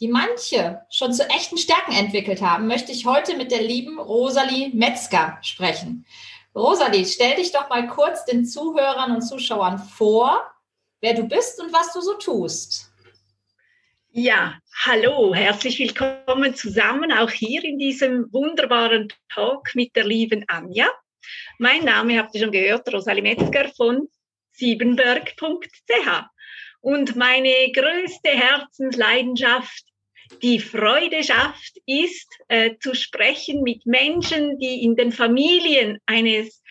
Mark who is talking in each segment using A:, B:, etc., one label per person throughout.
A: die manche schon zu echten Stärken entwickelt haben, möchte ich heute mit der lieben Rosalie Metzger sprechen. Rosalie, stell dich doch mal kurz den Zuhörern und Zuschauern vor, wer du bist und was du so tust.
B: Ja, hallo, herzlich willkommen zusammen, auch hier in diesem wunderbaren Talk mit der lieben Anja. Mein Name habt ihr schon gehört, Rosalie Metzger von siebenberg.ch. Und meine größte Herzensleidenschaft, die Freude schafft, ist äh, zu sprechen mit Menschen, die in den Familien eines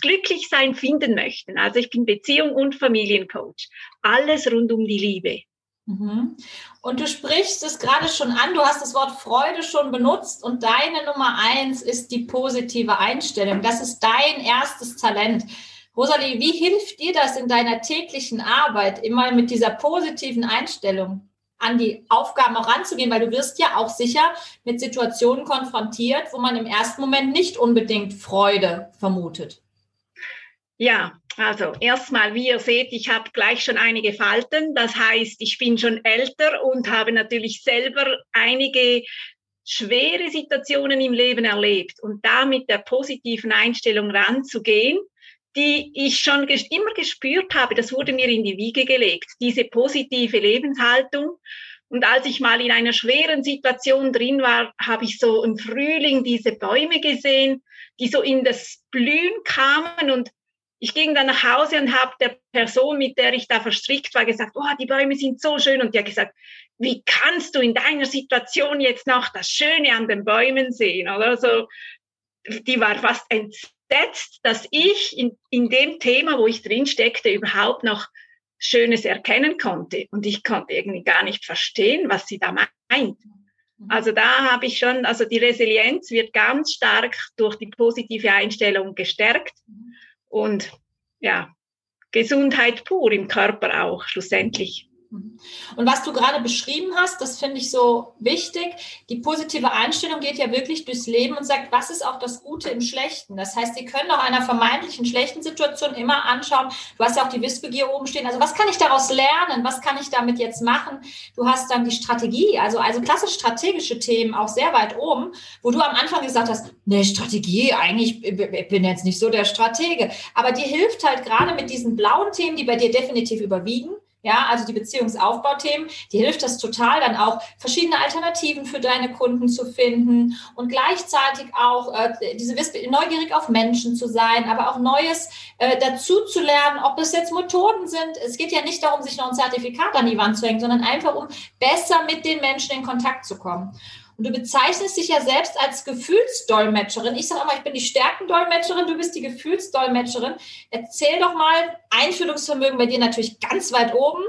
B: Glücklichsein finden möchten. Also ich bin Beziehung und Familiencoach. Alles rund um die Liebe.
A: Mhm. Und du sprichst es gerade schon an, du hast das Wort Freude schon benutzt und deine Nummer eins ist die positive Einstellung. Das ist dein erstes Talent. Rosalie, wie hilft dir das in deiner täglichen Arbeit, immer mit dieser positiven Einstellung an die Aufgaben auch ranzugehen? Weil du wirst ja auch sicher mit Situationen konfrontiert, wo man im ersten Moment nicht unbedingt Freude vermutet.
B: Ja, also erstmal, wie ihr seht, ich habe gleich schon einige Falten. Das heißt, ich bin schon älter und habe natürlich selber einige schwere Situationen im Leben erlebt. Und da mit der positiven Einstellung ranzugehen, die ich schon immer gespürt habe, das wurde mir in die Wiege gelegt, diese positive Lebenshaltung. Und als ich mal in einer schweren Situation drin war, habe ich so im Frühling diese Bäume gesehen, die so in das Blühen kamen und ich ging dann nach Hause und habe der Person, mit der ich da verstrickt war, gesagt, oh, die Bäume sind so schön. Und die hat gesagt, wie kannst du in deiner Situation jetzt noch das Schöne an den Bäumen sehen? Oder so, die war fast entsetzt entsetzt, dass ich in, in dem Thema, wo ich drin steckte, überhaupt noch Schönes erkennen konnte. Und ich konnte irgendwie gar nicht verstehen, was sie da meint. Mhm. Also da habe ich schon, also die Resilienz wird ganz stark durch die positive Einstellung gestärkt. Mhm. Und ja, Gesundheit pur im Körper auch schlussendlich.
A: Mhm. Und was du gerade beschrieben hast, das finde ich so wichtig. Die positive Einstellung geht ja wirklich durchs Leben und sagt, was ist auch das Gute im Schlechten? Das heißt, Sie können auch einer vermeintlichen schlechten Situation immer anschauen. Du hast ja auch die Wissbegier oben stehen. Also was kann ich daraus lernen? Was kann ich damit jetzt machen? Du hast dann die Strategie, also, also klassisch strategische Themen auch sehr weit oben, wo du am Anfang gesagt hast, ne, Strategie, eigentlich ich bin jetzt nicht so der Stratege. Aber die hilft halt gerade mit diesen blauen Themen, die bei dir definitiv überwiegen ja, also die Beziehungsaufbauthemen, die hilft das total, dann auch verschiedene Alternativen für deine Kunden zu finden und gleichzeitig auch äh, diese neugierig auf Menschen zu sein, aber auch Neues äh, dazu zu lernen, ob es jetzt Methoden sind. Es geht ja nicht darum, sich noch ein Zertifikat an die Wand zu hängen, sondern einfach um besser mit den Menschen in Kontakt zu kommen. Und du bezeichnest dich ja selbst als Gefühlsdolmetscherin. Ich sage immer, ich bin die Stärkendolmetscherin, du bist die Gefühlsdolmetscherin. Erzähl doch mal, Einfühlungsvermögen bei dir natürlich ganz weit oben.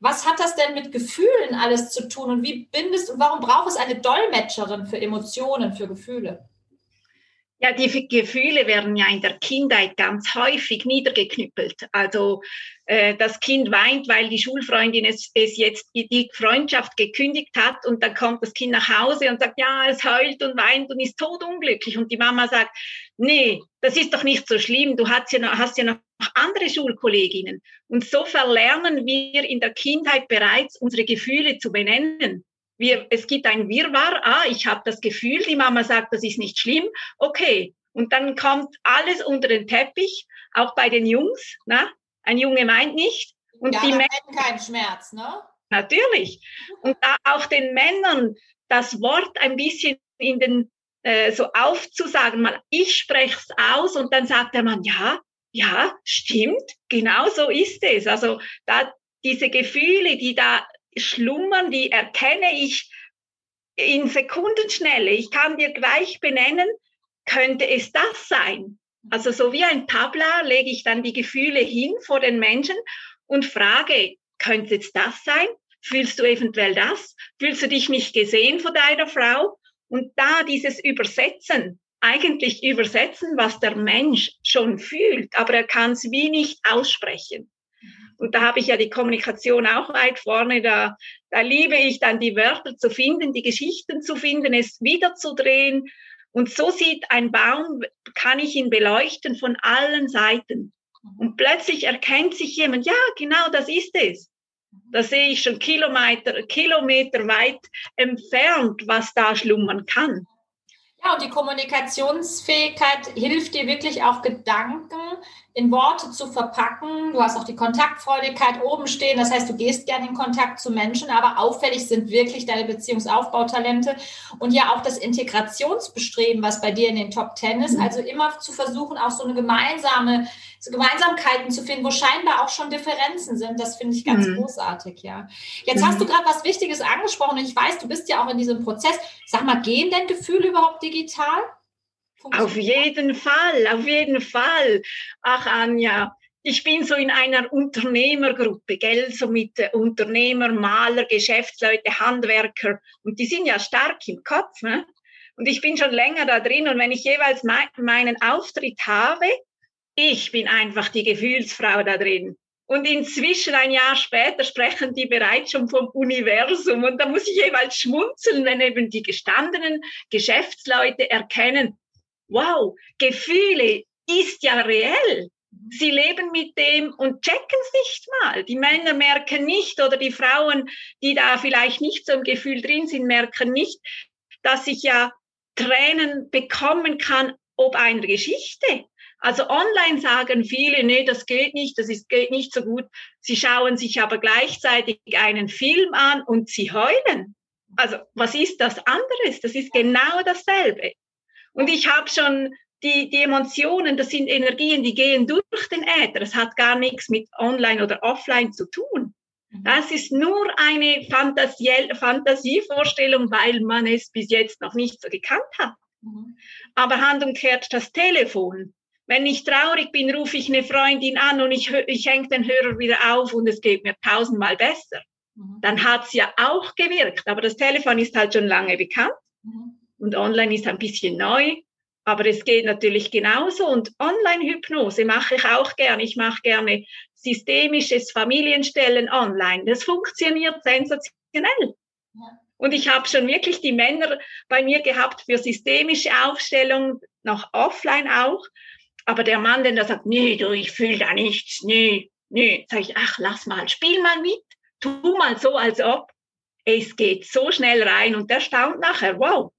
A: Was hat das denn mit Gefühlen alles zu tun und wie bindest und warum braucht es eine Dolmetscherin für Emotionen, für Gefühle?
B: Ja, die Gefühle werden ja in der Kindheit ganz häufig niedergeknüppelt. Also äh, das Kind weint, weil die Schulfreundin es, es jetzt die Freundschaft gekündigt hat und dann kommt das Kind nach Hause und sagt, ja, es heult und weint und ist todunglücklich. Und die Mama sagt, nee, das ist doch nicht so schlimm, du hast ja noch, hast ja noch andere Schulkolleginnen. Und so verlernen wir in der Kindheit bereits unsere Gefühle zu benennen wir, es gibt ein Wirrwarr, ah, ich habe das Gefühl, die Mama sagt, das ist nicht schlimm, okay. Und dann kommt alles unter den Teppich, auch bei den Jungs. Ne? Ein Junge meint nicht. Und
A: ja, die Männer keinen Schmerz, ne?
B: Natürlich. Und da auch den Männern das Wort ein bisschen in den äh, so aufzusagen, mal ich spreche es aus und dann sagt der Mann, ja, ja, stimmt, genau so ist es. Also da diese Gefühle, die da schlummern, die erkenne ich in Sekundenschnelle. Ich kann dir gleich benennen, könnte es das sein? Also so wie ein Tabla lege ich dann die Gefühle hin vor den Menschen und frage, könnte es das sein? Fühlst du eventuell das? Fühlst du dich nicht gesehen von deiner Frau? Und da dieses Übersetzen, eigentlich übersetzen, was der Mensch schon fühlt, aber er kann es wie nicht aussprechen. Und da habe ich ja die Kommunikation auch weit vorne. Da, da liebe ich dann die Wörter zu finden, die Geschichten zu finden, es wiederzudrehen. Und so sieht ein Baum, kann ich ihn beleuchten von allen Seiten. Und plötzlich erkennt sich jemand, ja, genau das ist es. Da sehe ich schon Kilometer, Kilometer weit entfernt, was da schlummern kann.
A: Ja, und die Kommunikationsfähigkeit hilft dir wirklich auch Gedanken in Worte zu verpacken. Du hast auch die Kontaktfreudigkeit oben stehen. Das heißt, du gehst gerne in Kontakt zu Menschen, aber auffällig sind wirklich deine Beziehungsaufbautalente und ja auch das Integrationsbestreben, was bei dir in den Top Ten ist. Also immer zu versuchen, auch so eine gemeinsame, so Gemeinsamkeiten zu finden, wo scheinbar auch schon Differenzen sind. Das finde ich ganz mhm. großartig, ja. Jetzt mhm. hast du gerade was Wichtiges angesprochen und ich weiß, du bist ja auch in diesem Prozess. Sag mal, gehen denn Gefühle überhaupt digital?
B: Auf jeden Fall, auf jeden Fall. Ach, Anja, ich bin so in einer Unternehmergruppe, gell, so mit äh, Unternehmer, Maler, Geschäftsleute, Handwerker. Und die sind ja stark im Kopf. Ne? Und ich bin schon länger da drin. Und wenn ich jeweils mein, meinen Auftritt habe, ich bin einfach die Gefühlsfrau da drin. Und inzwischen, ein Jahr später, sprechen die bereits schon vom Universum. Und da muss ich jeweils schmunzeln, wenn eben die gestandenen Geschäftsleute erkennen, wow, Gefühle ist ja reell. Sie leben mit dem und checken es nicht mal. Die Männer merken nicht oder die Frauen, die da vielleicht nicht so im Gefühl drin sind, merken nicht, dass ich ja Tränen bekommen kann ob einer Geschichte. Also online sagen viele, nee, das geht nicht, das ist, geht nicht so gut. Sie schauen sich aber gleichzeitig einen Film an und sie heulen. Also was ist das anderes? Das ist genau dasselbe. Und ich habe schon die, die Emotionen, das sind Energien, die gehen durch den Äther. Das hat gar nichts mit online oder offline zu tun. Mhm. Das ist nur eine Fantasievorstellung, weil man es bis jetzt noch nicht so gekannt hat. Mhm. Aber Hand umkehrt das Telefon. Wenn ich traurig bin, rufe ich eine Freundin an und ich, ich hänge den Hörer wieder auf und es geht mir tausendmal besser. Mhm. Dann hat's ja auch gewirkt. Aber das Telefon ist halt schon lange bekannt. Und online ist ein bisschen neu. Aber es geht natürlich genauso und Online-Hypnose mache ich auch gerne. Ich mache gerne systemisches Familienstellen online. Das funktioniert sensationell. Ja. Und ich habe schon wirklich die Männer bei mir gehabt für systemische Aufstellung, noch offline auch. Aber der Mann, der da sagt, nee, du, ich fühle da nichts, nee, nee, sage ich, ach, lass mal, spiel mal mit, tu mal so, als ob. Es geht so schnell rein und der staunt nachher, wow,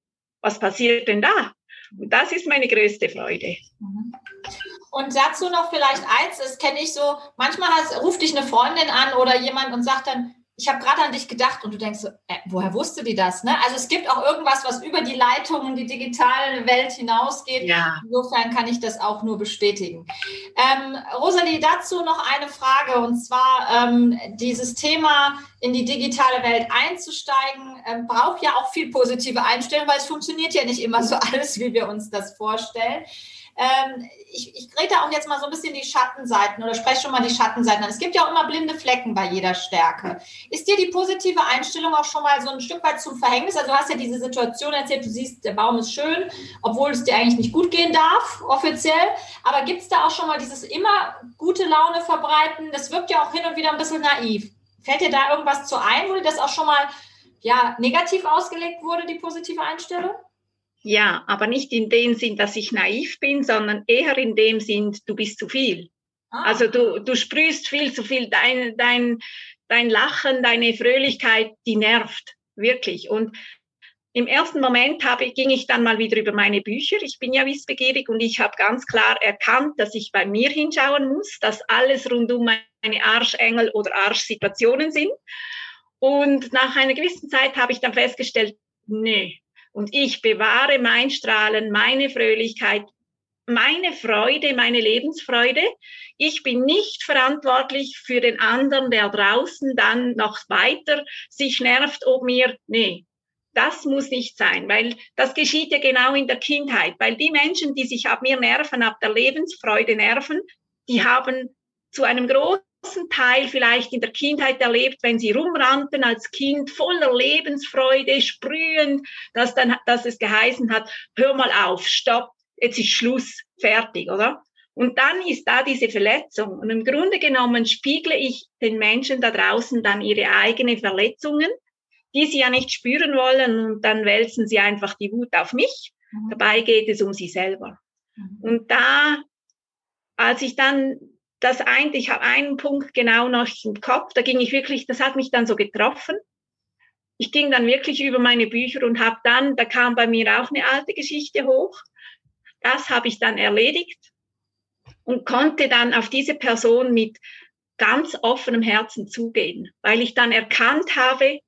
B: was passiert denn da? Und das ist meine größte Freude.
A: Und dazu noch vielleicht eins, das kenne ich so, manchmal ruft dich eine Freundin an oder jemand und sagt dann, ich habe gerade an dich gedacht und du denkst so, äh, woher wusste die das? Ne? Also es gibt auch irgendwas, was über die Leitungen, die digitale Welt hinausgeht. Ja. Insofern kann ich das auch nur bestätigen. Ähm, Rosalie, dazu noch eine Frage und zwar ähm, dieses Thema in die digitale Welt einzusteigen, ähm, braucht ja auch viel positive Einstellung, weil es funktioniert ja nicht immer so alles, wie wir uns das vorstellen. Ähm, ich, ich rede auch jetzt mal so ein bisschen die Schattenseiten oder spreche schon mal die Schattenseiten an. Es gibt ja auch immer blinde Flecken bei jeder Stärke. Ist dir die positive Einstellung auch schon mal so ein Stück weit zum Verhängnis? Also du hast ja diese Situation erzählt, du siehst, der Baum ist schön, obwohl es dir eigentlich nicht gut gehen darf, offiziell. Aber gibt es da auch schon mal dieses immer gute Laune verbreiten? Das wirkt ja auch hin und wieder ein bisschen naiv. Fällt dir da irgendwas zu ein, wo dir das auch schon mal ja, negativ ausgelegt wurde, die positive Einstellung?
B: Ja, aber nicht in dem Sinn, dass ich naiv bin, sondern eher in dem Sinn, du bist zu viel. Ah. Also du, du sprühst viel zu viel. Dein, dein, dein Lachen, deine Fröhlichkeit, die nervt wirklich. Und im ersten Moment habe, ging ich dann mal wieder über meine Bücher. Ich bin ja wissbegierig und ich habe ganz klar erkannt, dass ich bei mir hinschauen muss, dass alles rund um meine Arschengel oder Arschsituationen sind. Und nach einer gewissen Zeit habe ich dann festgestellt, nee, Und ich bewahre mein Strahlen, meine Fröhlichkeit, meine Freude, meine Lebensfreude. Ich bin nicht verantwortlich für den anderen, der draußen dann noch weiter sich nervt, ob mir, nee, das muss nicht sein, weil das geschieht ja genau in der Kindheit, weil die Menschen, die sich ab mir nerven, ab der Lebensfreude nerven, die haben zu einem großen Teil vielleicht in der Kindheit erlebt, wenn sie rumrannten als Kind voller Lebensfreude, sprühend, dass dann, dass es geheißen hat, hör mal auf, stopp, jetzt ist Schluss, fertig, oder? Und dann ist da diese Verletzung. Und im Grunde genommen spiegle ich den Menschen da draußen dann ihre eigenen Verletzungen, die sie ja nicht spüren wollen. Und dann wälzen sie einfach die Wut auf mich. Mhm. Dabei geht es um sie selber. Mhm. Und da, als ich dann das eigentlich, ich habe einen Punkt genau noch im Kopf, da ging ich wirklich, das hat mich dann so getroffen. Ich ging dann wirklich über meine Bücher und habe dann, da kam bei mir auch eine alte Geschichte hoch. Das habe ich dann erledigt und konnte dann auf diese Person mit ganz offenem Herzen zugehen, weil ich dann erkannt habe,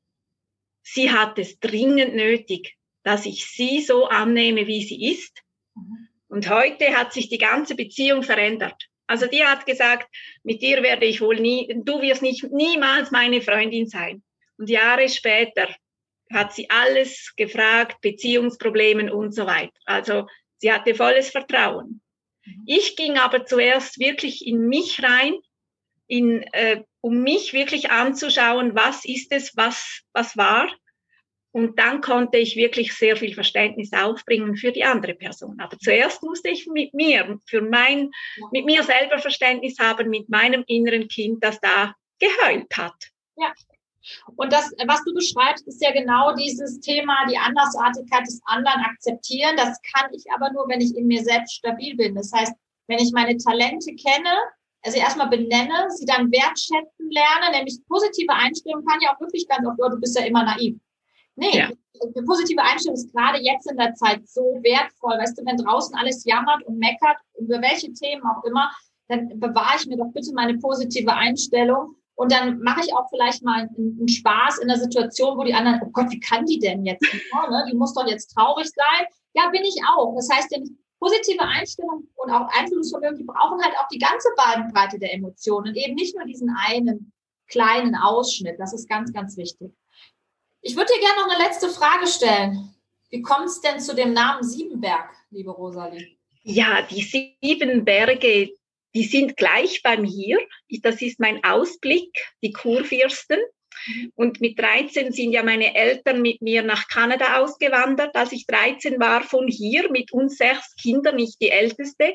B: sie hat es dringend nötig, dass ich sie so annehme, wie sie ist. Und heute hat sich die ganze Beziehung verändert. Also die hat gesagt, mit dir werde ich wohl nie, du wirst nicht, niemals meine Freundin sein. Und Jahre später hat sie alles gefragt, Beziehungsproblemen und so weiter. Also Sie hatte volles Vertrauen. Mhm. Ich ging aber zuerst wirklich in mich rein, in, äh, um mich wirklich anzuschauen, was ist es, was, was war. Und dann konnte ich wirklich sehr viel Verständnis aufbringen für die andere Person. Aber zuerst musste ich mit mir, für mein, mit mir selber Verständnis haben, mit meinem inneren Kind, das da geheult hat.
A: Ja, und das, was du beschreibst, ist ja genau dieses Thema, die Andersartigkeit des anderen akzeptieren. Das kann ich aber nur, wenn ich in mir selbst stabil bin. Das heißt, wenn ich meine Talente kenne, also erstmal benenne, sie dann wertschätzen lerne, nämlich positive Einstellung kann ja auch wirklich ganz oft, oh, du bist ja immer naiv. Nee, ja. eine positive Einstellung ist gerade jetzt in der Zeit so wertvoll. Weißt du, wenn draußen alles jammert und meckert, über welche Themen auch immer, dann bewahre ich mir doch bitte meine positive Einstellung und dann mache ich auch vielleicht mal einen, einen, Spaß in der Situation, wo die anderen, oh Gott, wie kann die denn jetzt? ne? Die muss doch jetzt traurig sein. Ja, bin ich auch. Das heißt, die positive Einstellung und auch Einfühlungsvermögen, die brauchen halt auch die ganze Bandbreite der Emotionen, eben nicht nur diesen einen kleinen Ausschnitt. Das ist ganz, ganz wichtig. Ich würde dir gerne noch eine letzte Frage stellen. Wie kommt es denn zu dem Namen Siebenberg, liebe Rosalie?
B: Ja, die sieben Berge, die sind gleich bei mir. Das ist mein Ausblick, die Kurfürsten. Mhm. Und mit 13 sind ja meine Eltern mit mir nach Kanada ausgewandert. Als ich 13 war, von hier mit uns sechs Kindern, nicht die älteste.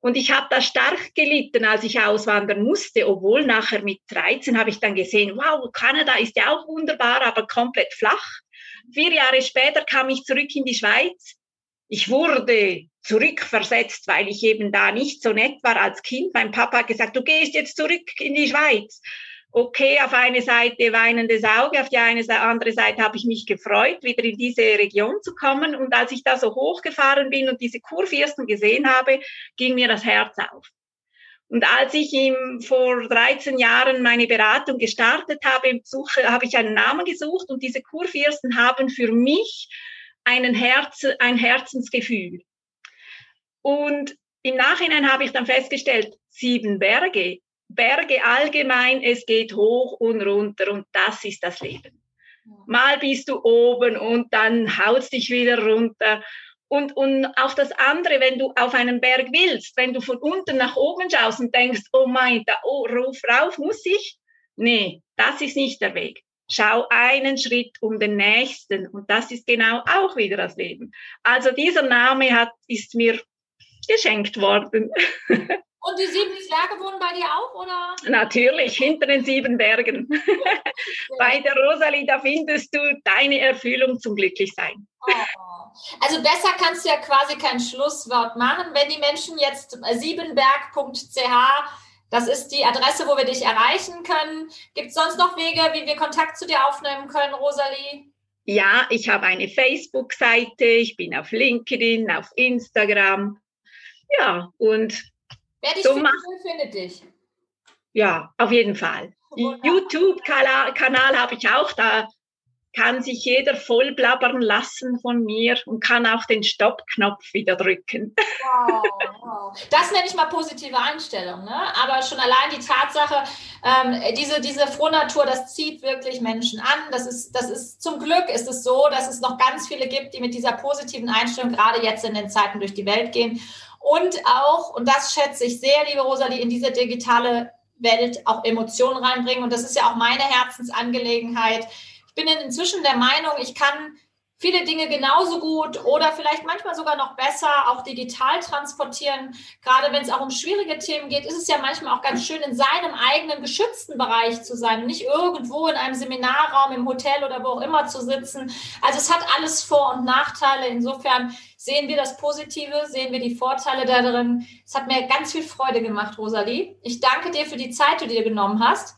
B: Und ich habe da stark gelitten, als ich auswandern musste, obwohl nachher mit 13 habe ich dann gesehen, wow, Kanada ist ja auch wunderbar, aber komplett flach. Vier Jahre später kam ich zurück in die Schweiz. Ich wurde zurückversetzt, weil ich eben da nicht so nett war als Kind. Mein Papa hat gesagt, du gehst jetzt zurück in die Schweiz. Okay, auf eine Seite weinendes Auge, auf die eine andere Seite habe ich mich gefreut, wieder in diese Region zu kommen. Und als ich da so hochgefahren bin und diese Kurfürsten gesehen habe, ging mir das Herz auf. Und als ich ihm vor 13 Jahren meine Beratung gestartet habe, habe ich einen Namen gesucht und diese Kurfürsten haben für mich einen Herz, ein Herzensgefühl. Und im Nachhinein habe ich dann festgestellt, sieben Berge, Berge allgemein, es geht hoch und runter und das ist das Leben. Mal bist du oben und dann haust dich wieder runter. Und, und auch das andere, wenn du auf einen Berg willst, wenn du von unten nach oben schaust und denkst, oh mein, da oh, rauf, rauf muss ich. Nee, das ist nicht der Weg. Schau einen Schritt um den nächsten. Und das ist genau auch wieder das Leben. Also dieser Name hat, ist mir geschenkt worden.
A: Und die sieben Zwerge wohnen bei dir auch, oder?
B: Natürlich, hinter den sieben Bergen. bei der Rosalie, da findest du deine Erfüllung zum Glücklichsein. Oh.
A: Also besser kannst du ja quasi kein Schlusswort machen. Wenn die Menschen jetzt siebenberg.ch, das ist die Adresse, wo wir dich erreichen können. Gibt es sonst noch Wege, wie wir Kontakt zu dir aufnehmen können, Rosalie?
B: Ja, ich habe eine Facebook-Seite, ich bin auf LinkedIn, auf Instagram. Ja, und
A: Wer dich so findet, findet dich.
B: Ja, auf jeden Fall. YouTube-Kanal habe ich auch, da kann sich jeder voll blabbern lassen von mir und kann auch den Stoppknopf wieder drücken.
A: Wow, wow. Das nenne ich mal positive Einstellung. Ne? Aber schon allein die Tatsache, ähm, diese, diese Frohnatur, das zieht wirklich Menschen an. Das ist, das ist zum Glück ist es so, dass es noch ganz viele gibt, die mit dieser positiven Einstellung gerade jetzt in den Zeiten durch die Welt gehen. Und auch, und das schätze ich sehr, liebe Rosalie, in diese digitale Welt auch Emotionen reinbringen. Und das ist ja auch meine Herzensangelegenheit bin inzwischen der Meinung, ich kann viele Dinge genauso gut oder vielleicht manchmal sogar noch besser auch digital transportieren. Gerade wenn es auch um schwierige Themen geht, ist es ja manchmal auch ganz schön, in seinem eigenen geschützten Bereich zu sein, nicht irgendwo in einem Seminarraum, im Hotel oder wo auch immer zu sitzen. Also es hat alles Vor- und Nachteile. Insofern sehen wir das Positive, sehen wir die Vorteile darin. Es hat mir ganz viel Freude gemacht, Rosalie. Ich danke dir für die Zeit, die du dir genommen hast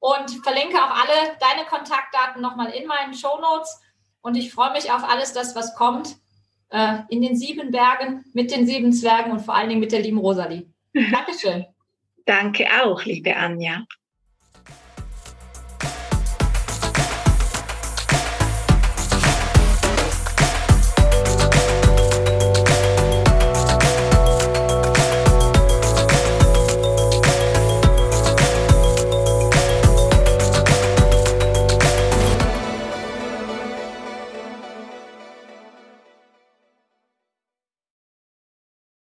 A: und verlinke auch alle deine Kontaktdaten nochmal in meinen Show Notes. Und ich freue mich auf alles das, was kommt äh, in den sieben Bergen, mit den sieben Zwergen und vor allen Dingen mit der lieben Rosalie. Dankeschön.
B: Danke auch, liebe Anja.